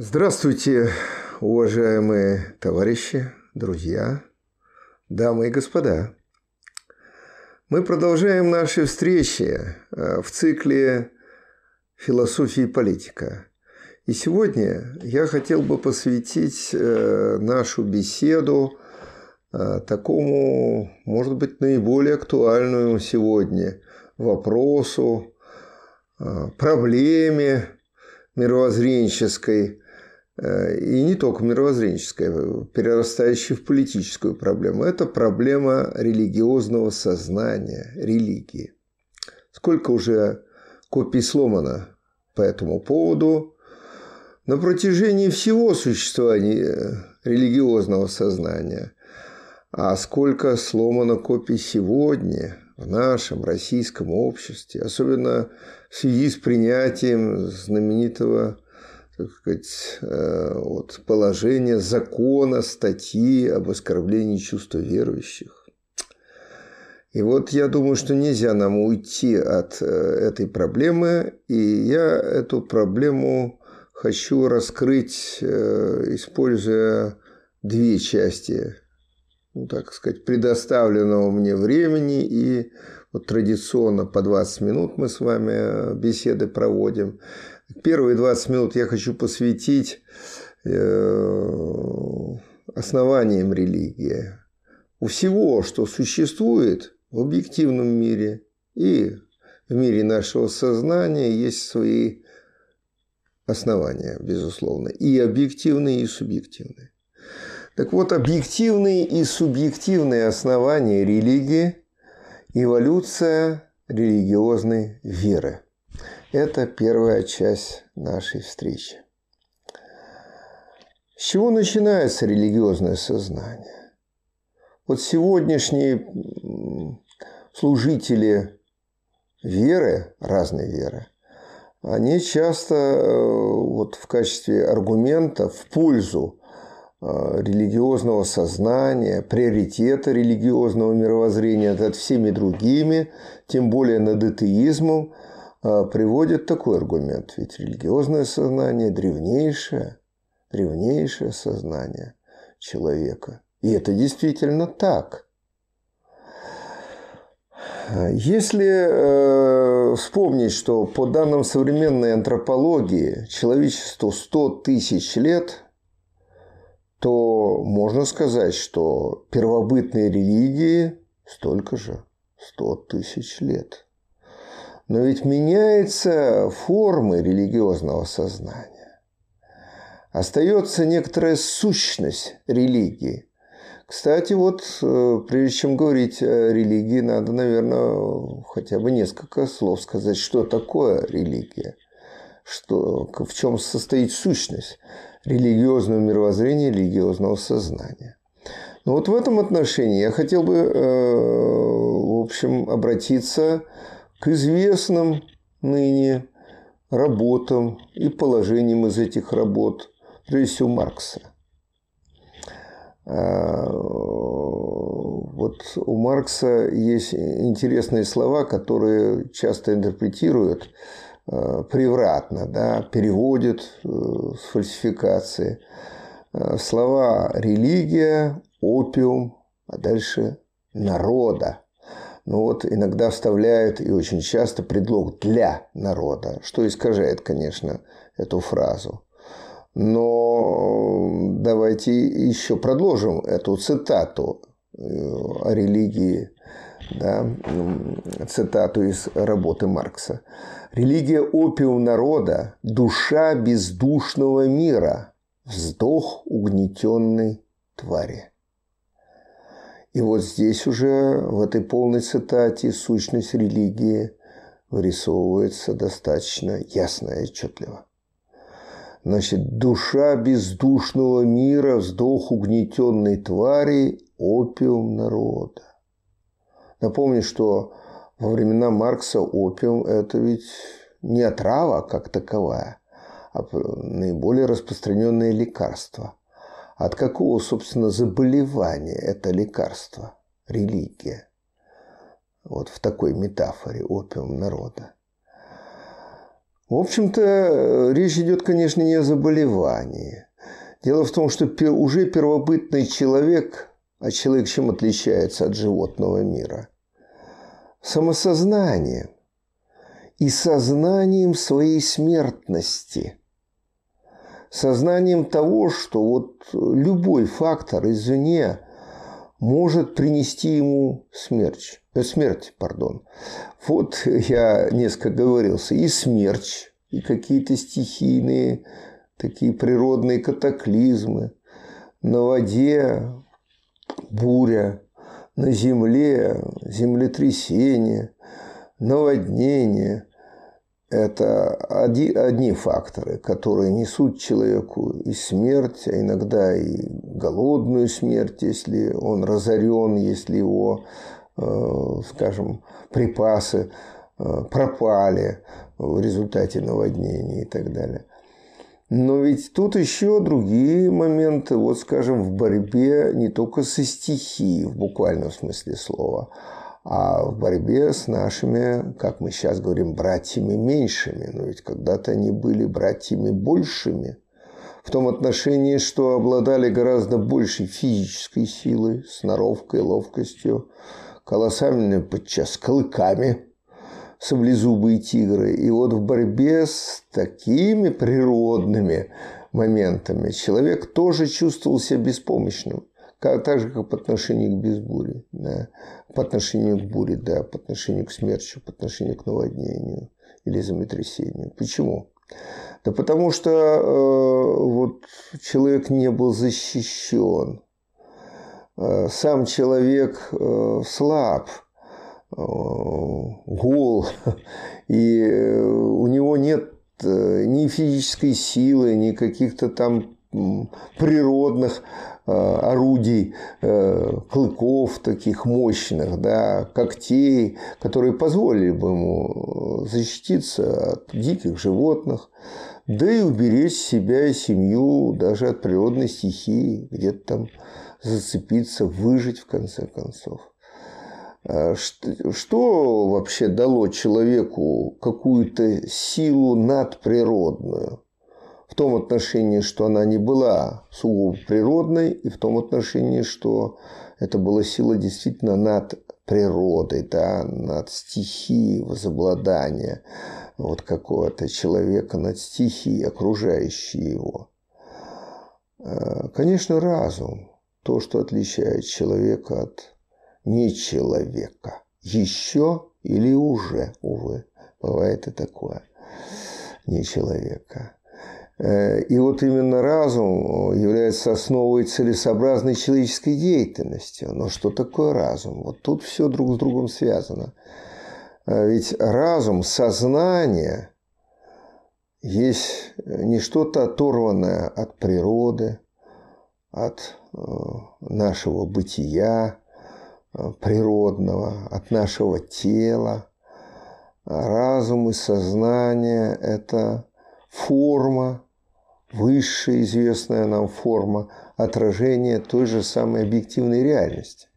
Здравствуйте, уважаемые товарищи, друзья, дамы и господа. Мы продолжаем наши встречи э, в цикле «Философия и политика». И сегодня я хотел бы посвятить э, нашу беседу э, такому, может быть, наиболее актуальному сегодня вопросу, проблеме мировоззренческой, и не только мировоззренческая, перерастающая в политическую проблему. Это проблема религиозного сознания, религии. Сколько уже копий сломано по этому поводу. На протяжении всего существования религиозного сознания. А сколько сломано копий сегодня в нашем российском обществе, особенно в связи с принятием знаменитого так сказать, э, вот, положение закона, статьи об оскорблении чувства верующих. И вот я думаю, что нельзя нам уйти от э, этой проблемы, и я эту проблему хочу раскрыть, э, используя две части, ну, так сказать, предоставленного мне времени и вот традиционно по 20 минут мы с вами беседы проводим. Первые 20 минут я хочу посвятить э, основаниям религии. У всего, что существует в объективном мире и в мире нашего сознания, есть свои основания, безусловно, и объективные, и субъективные. Так вот, объективные и субъективные основания религии – эволюция религиозной веры – это первая часть нашей встречи. С чего начинается религиозное сознание? Вот сегодняшние служители веры, разной веры, они часто э, вот в качестве аргумента в пользу религиозного сознания, приоритета религиозного мировоззрения над всеми другими, тем более над атеизмом – а, приводит такой аргумент. Ведь религиозное сознание древнейшее, древнейшее сознание человека. И это действительно так. Если э, вспомнить, что по данным современной антропологии человечеству 100 тысяч лет, то можно сказать, что первобытные религии столько же, 100 тысяч лет – но ведь меняется формы религиозного сознания. Остается некоторая сущность религии. Кстати, вот э, прежде чем говорить о религии, надо, наверное, хотя бы несколько слов сказать, что такое религия, что, в чем состоит сущность религиозного мировоззрения, религиозного сознания. Но вот в этом отношении я хотел бы, э, в общем, обратиться к известным ныне работам и положениям из этих работ, прежде всего Маркса. А, вот у Маркса есть интересные слова, которые часто интерпретируют превратно, да, переводят э, с фальсификации. А, слова «религия», «опиум», а дальше «народа» ну вот иногда вставляют и очень часто предлог «для народа», что искажает, конечно, эту фразу. Но давайте еще продолжим эту цитату э, о религии, да, цитату из работы Маркса. «Религия – опиум народа, душа бездушного мира, вздох угнетенной твари». И вот здесь уже, в этой полной цитате, сущность религии вырисовывается достаточно ясно и отчетливо. Значит, душа бездушного мира, вздох угнетенной твари, опиум народа. Напомню, что во времена Маркса опиум – это ведь не отрава как таковая, а наиболее распространенное лекарство. От какого, собственно, заболевания это лекарство? Религия. Вот в такой метафоре опиум народа. В общем-то, речь идет, конечно, не о заболевании. Дело в том, что уже первобытный человек, а человек чем отличается от животного мира? Самосознанием и сознанием своей смертности. Сознанием того, что вот любой фактор извне может принести ему смерть. Э, смерть, пардон. Вот я несколько говорился. И смерть, и какие-то стихийные, такие природные катаклизмы. На воде буря, на земле землетрясение, наводнение. Это одни факторы, которые несут человеку и смерть, а иногда и голодную смерть, если он разорен, если его, э, скажем, припасы э, пропали в результате наводнения и так далее. Но ведь тут еще другие моменты, вот скажем, в борьбе не только со стихией в буквальном смысле слова, а в борьбе с нашими, как мы сейчас говорим, братьями меньшими. Но ведь когда-то они были братьями большими. В том отношении, что обладали гораздо большей физической силой, сноровкой, ловкостью, колоссальными подчас клыками, саблезубые тигры. И вот в борьбе с такими природными моментами человек тоже чувствовал себя беспомощным как, так же, как по отношению к безбуре, да, по отношению к буре, да, по отношению к смерчу, по отношению к наводнению или землетрясению. Почему? Да потому что э, вот человек не был защищен. Э, сам человек э, слаб, гол, и э, у него нет э, ни физической силы, ни каких-то там природных э, орудий, э, клыков таких мощных, да, когтей, которые позволили бы ему защититься от диких животных, да и уберечь себя и семью даже от природной стихии, где-то там зацепиться, выжить в конце концов. А что вообще дало человеку какую-то силу надприродную? в том отношении, что она не была сугубо природной, и в том отношении, что это была сила действительно над природой, да, над стихией возобладания вот какого-то человека, над стихией, окружающей его. Э, конечно, разум – то, что отличает человека от нечеловека. Еще или уже, увы, бывает и такое, не человека. Э, и вот именно разум является основой целесообразной человеческой деятельности. Но что такое разум? Вот тут все друг с другом связано. Э, ведь разум, сознание есть не что-то оторванное от природы, от э, нашего бытия природного, от нашего тела. Разум и сознание – это форма высшая известная нам форма отражения той же самой объективной реальности.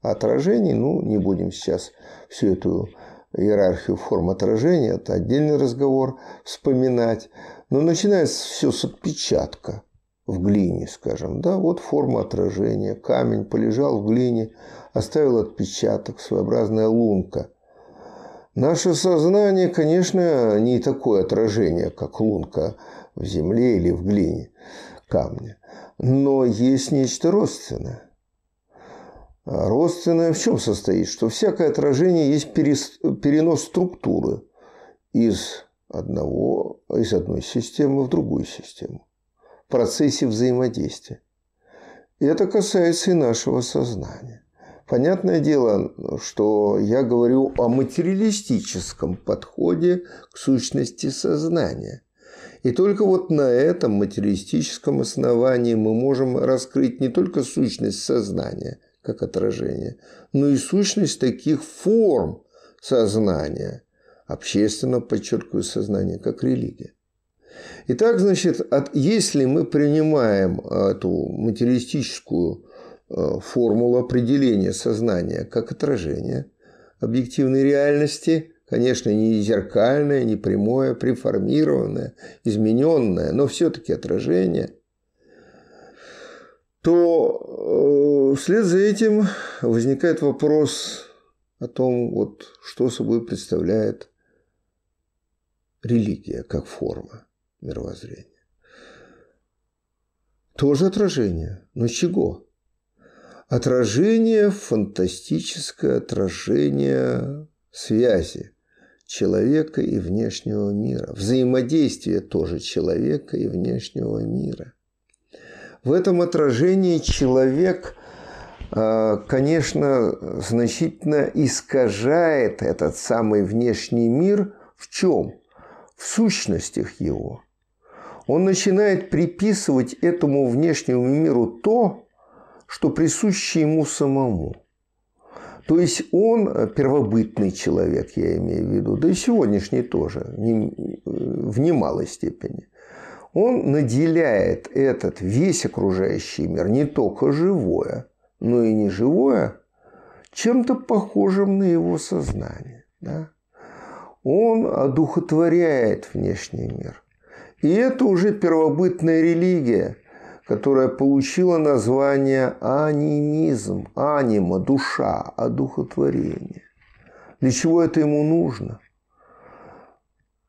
Отражений, ну, не будем сейчас всю эту иерархию форм отражения, это отдельный разговор, вспоминать. Но начинается все с отпечатка в глине, скажем. Да, вот форма отражения. Камень полежал в глине, оставил отпечаток, своеобразная лунка. Наше сознание, конечно, не такое отражение, как лунка в земле или в глине, камне. Но есть нечто родственное. Родственное в чем состоит? Что всякое отражение есть перенос структуры из, одного, из одной системы в другую систему процессе взаимодействия. И это касается и нашего сознания. Понятное дело, что я говорю о материалистическом подходе к сущности сознания. И только вот на этом материалистическом основании мы можем раскрыть не только сущность сознания, как отражение, но и сущность таких форм сознания, общественно, подчеркиваю, сознание, как религия. Итак, значит, если мы принимаем эту материалистическую э, формулу определения сознания как отражение объективной реальности, конечно, не зеркальное, не прямое, преформированное, измененное, но все-таки отражение, то э, вслед за этим возникает вопрос о том, вот, что собой представляет религия как форма мировоззрения. Тоже отражение, но чего? Отражение, фантастическое отражение связи человека и внешнего мира. Взаимодействие тоже человека и внешнего мира. В этом отражении человек, а, конечно, значительно искажает этот самый внешний мир в чем? В сущностях его. Он начинает приписывать этому внешнему миру то, что присуще ему самому. То есть он первобытный человек, я имею в виду, да и сегодняшний тоже, в немалой степени он наделяет этот весь окружающий мир, не только живое, но и неживое, чем-то похожим на его сознание. Да? Он одухотворяет внешний мир. И это уже первобытная религия, которая получила название анимизм, анима, душа, одухотворение. Для чего это ему нужно?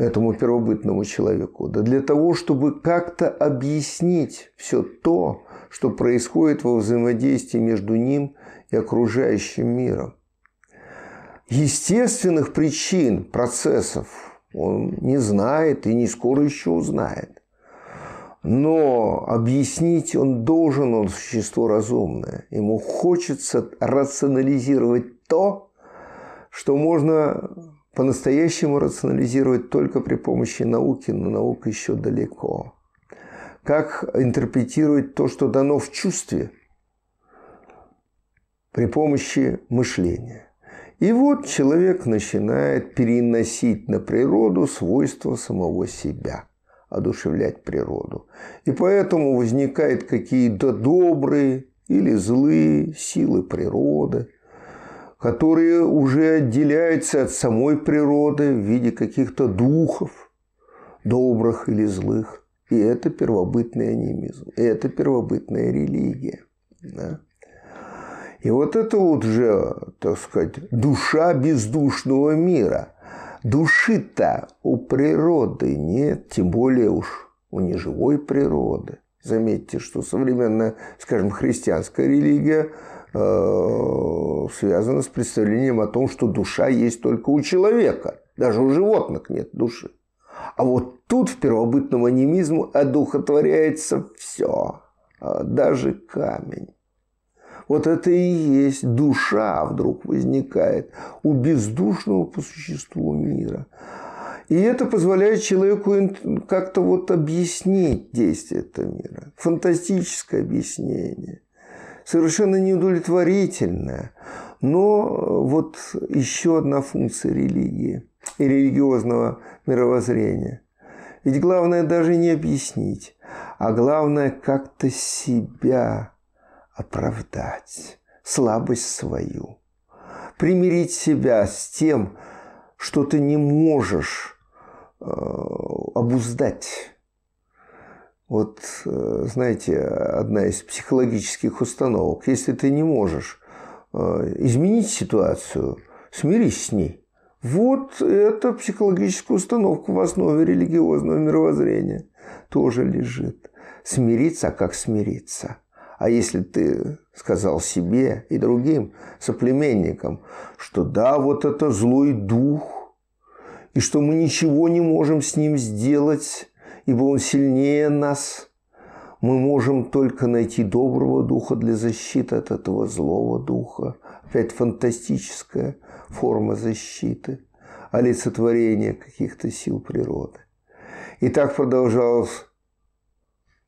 этому первобытному человеку? Да для того, чтобы как-то объяснить все то, что происходит во взаимодействии между ним и окружающим миром. Естественных причин, процессов он не знает и не скоро еще узнает. Но объяснить он должен, он существо разумное. Ему хочется рационализировать то, что можно по-настоящему рационализировать только при помощи науки, но наука еще далеко. Как интерпретировать то, что дано в чувстве при помощи мышления. И вот человек начинает переносить на природу свойства самого себя, одушевлять природу. И поэтому возникают какие-то добрые или злые силы природы – которые уже отделяются от самой природы в виде каких-то духов, добрых или злых. И это первобытный анимизм, и это первобытная религия. Да? И вот это вот же, так сказать, душа бездушного мира. Души-то у природы нет, тем более уж у неживой природы. Заметьте, что современная, скажем, христианская религия Э, связано с представлением о том, что душа есть только у человека. Даже у животных нет души. А вот тут в первобытном анимизме одухотворяется все, а даже камень. Вот это и есть душа вдруг возникает у бездушного по существу мира. И это позволяет человеку как-то вот объяснить действие этого мира. Фантастическое объяснение совершенно неудовлетворительная. Но вот еще одна функция религии и религиозного мировоззрения. Ведь главное даже не объяснить, а главное как-то себя оправдать, слабость свою, примирить себя с тем, что ты не можешь э, обуздать вот, э, знаете, одна из психологических установок. Если ты не можешь э, изменить ситуацию, смирись с ней. Вот эта психологическая установка в основе религиозного мировоззрения тоже лежит. Смириться, а как смириться? А если ты сказал себе и другим соплеменникам, что да, вот это злой дух, и что мы ничего не можем с ним сделать, ибо Он сильнее нас. Мы можем только найти доброго духа для защиты от этого злого духа. Опять фантастическая форма защиты, олицетворение каких-то сил природы. И так продолжалось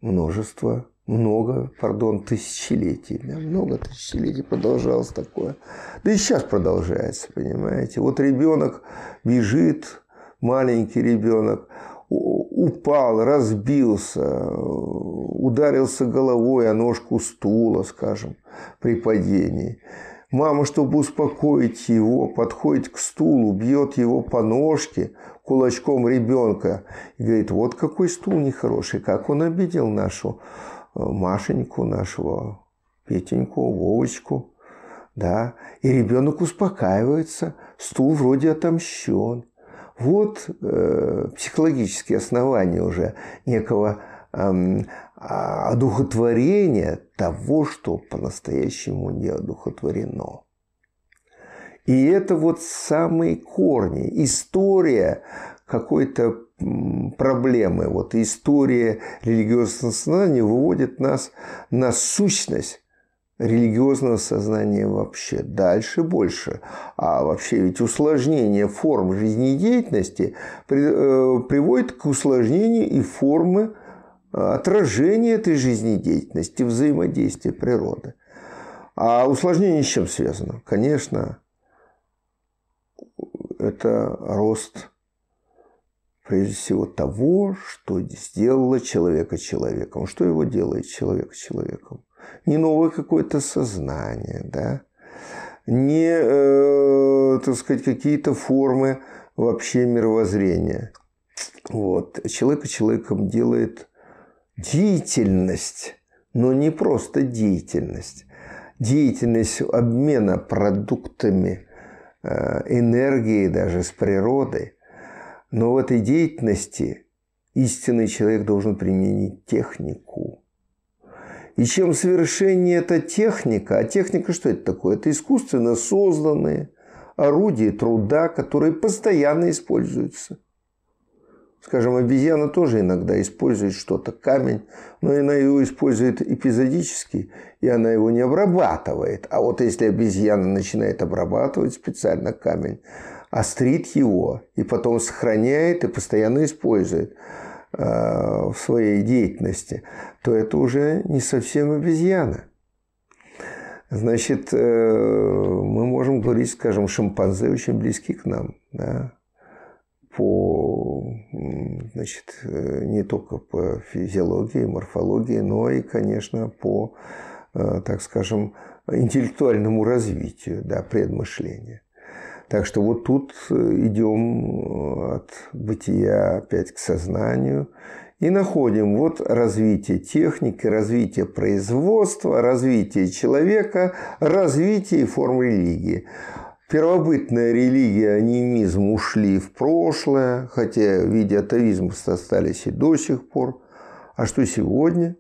множество, много, пардон, тысячелетий. Да, много тысячелетий продолжалось такое. Да и сейчас продолжается, понимаете. Вот ребенок бежит, маленький ребенок, упал, разбился, ударился головой о ножку стула, скажем, при падении. Мама, чтобы успокоить его, подходит к стулу, бьет его по ножке кулачком ребенка и говорит, вот какой стул нехороший, как он обидел нашу Машеньку, нашего Петеньку, Вовочку. Да, и ребенок успокаивается, стул вроде отомщен. Вот э, психологические основания уже некого э, одухотворения того, что по-настоящему не одухотворено. И это вот самые корни, история какой-то проблемы, вот история религиозного сознания выводит нас на сущность религиозного сознания вообще. Дальше больше. А вообще ведь усложнение форм жизнедеятельности э, приводит к усложнению и формы отражение этой жизнедеятельности, взаимодействия природы. А усложнение с чем связано? Конечно, это рост прежде всего того, что сделало человека человеком. Что его делает человека человеком? Не новое какое-то сознание, да? не, э, так сказать, какие-то формы вообще мировоззрения. Вот. Человека человеком делает деятельность, но не просто деятельность. Деятельность обмена продуктами э, энергии даже с природой. Но в этой деятельности истинный человек должен применить технику. И чем совершеннее эта техника, а техника что это такое? Это искусственно созданные орудия труда, которые постоянно используются – Скажем, обезьяна тоже иногда использует что-то, камень, но она его использует эпизодически, и она его не обрабатывает. А вот если обезьяна начинает обрабатывать специально камень, острит его и потом сохраняет и постоянно использует э, в своей деятельности, то это уже не совсем обезьяна. Значит, э, мы можем говорить, скажем, шимпанзе очень близки к нам. Да? по, значит, э, не только по физиологии, морфологии, но и, конечно, по, так скажем, интеллектуальному развитию, да, предмышления. Так что вот тут э, идем от бытия опять к сознанию и находим вот развитие техники, развитие производства, развитие человека, развитие форм религии первобытная религия, анимизм ушли в прошлое, хотя в виде атовизма остались и до сих пор. А что сегодня?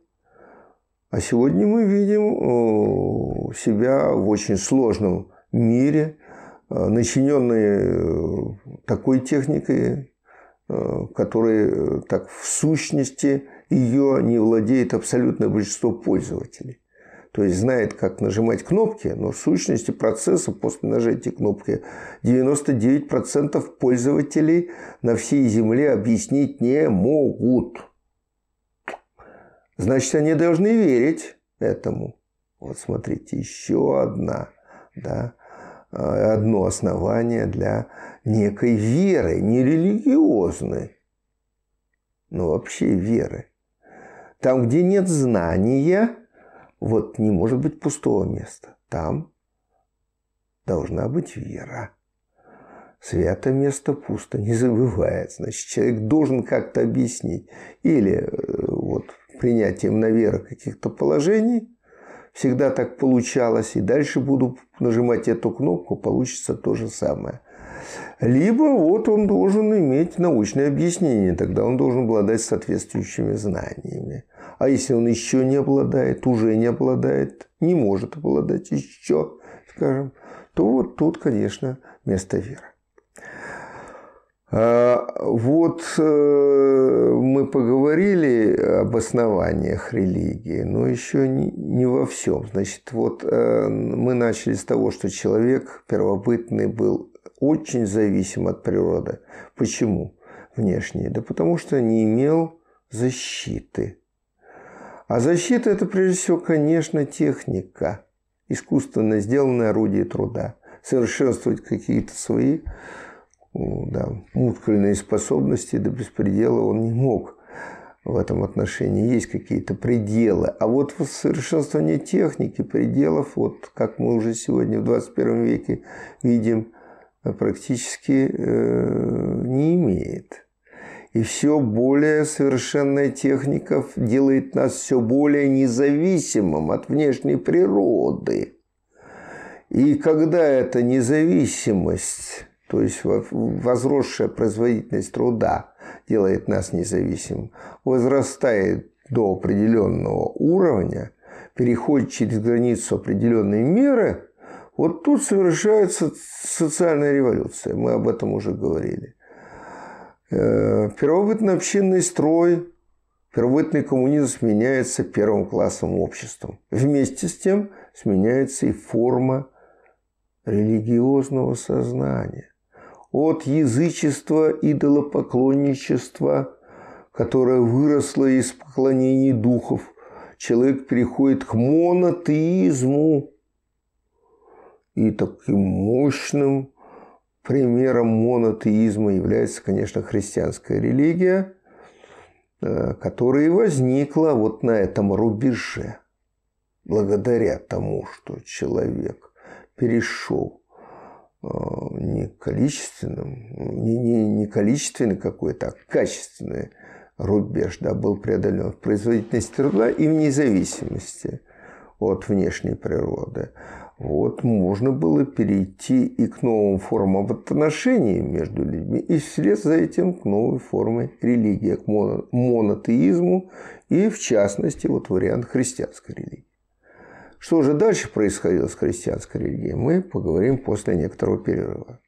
А сегодня мы видим э, себя в очень сложном мире, э, начиненной э, такой техникой, которой так в сущности ее не владеет абсолютное большинство пользователей то есть знает, как нажимать кнопки, но в сущности процесса после нажатия кнопки 99% пользователей на всей Земле объяснить не могут. Значит, они должны верить этому. Вот смотрите, еще одна, да, одно основание для некой веры, не религиозной, но вообще веры. Там, где нет знания, вот не может быть пустого места. Там должна быть вера. Свято место пусто, не забывает. Значит, человек должен как-то объяснить. Или э, вот принятием на веру каких-то положений, всегда так получалось, и дальше буду нажимать эту кнопку, получится то же самое. Либо вот он должен иметь научное объяснение, тогда он должен обладать соответствующими знаниями. А если он еще не обладает, уже не обладает, не может обладать еще, скажем, то вот тут, конечно, место веры. А, вот э, мы поговорили об основаниях религии, но еще не во всем. Значит, вот э, мы начали с того, что человек первобытный был очень зависим от природы. Почему? Внешне. Да потому что не имел защиты. А защита – это, прежде всего, конечно, техника, искусственно сделанное орудие труда. Совершенствовать какие-то свои да, мускульные способности до беспредела он не мог. в этом отношении есть какие-то пределы. А вот в совершенствовании техники пределов, вот как мы уже сегодня в 21 веке видим, практически э, не имеет. И все более совершенная техника делает нас все более независимым от внешней природы. И когда эта независимость, то есть возросшая производительность труда делает нас независимым, возрастает до определенного уровня, переходит через границу определенной меры, вот тут совершается социальная революция. Мы об этом уже говорили. Э, первобытный общинный строй, первобытный коммунизм сменяется первым классом обществом. Вместе с тем сменяется и форма религиозного сознания. От язычества, идолопоклонничества, которое выросло из поклонений духов, человек переходит к монотеизму. И таким мощным Примером монотеизма является, конечно, христианская религия, э, которая возникла вот на этом рубеже, благодаря тому, что человек перешел не количественным, не, не, не количественный какой-то, а качественный рубеж да, был преодолен в производительности труда и в независимости от внешней природы вот можно было перейти и к новым формам отношений между людьми, и вслед за этим к новой форме религии, к монотеизму и, в частности, вот вариант христианской религии. Что же дальше происходило с христианской религией, мы поговорим после некоторого перерыва.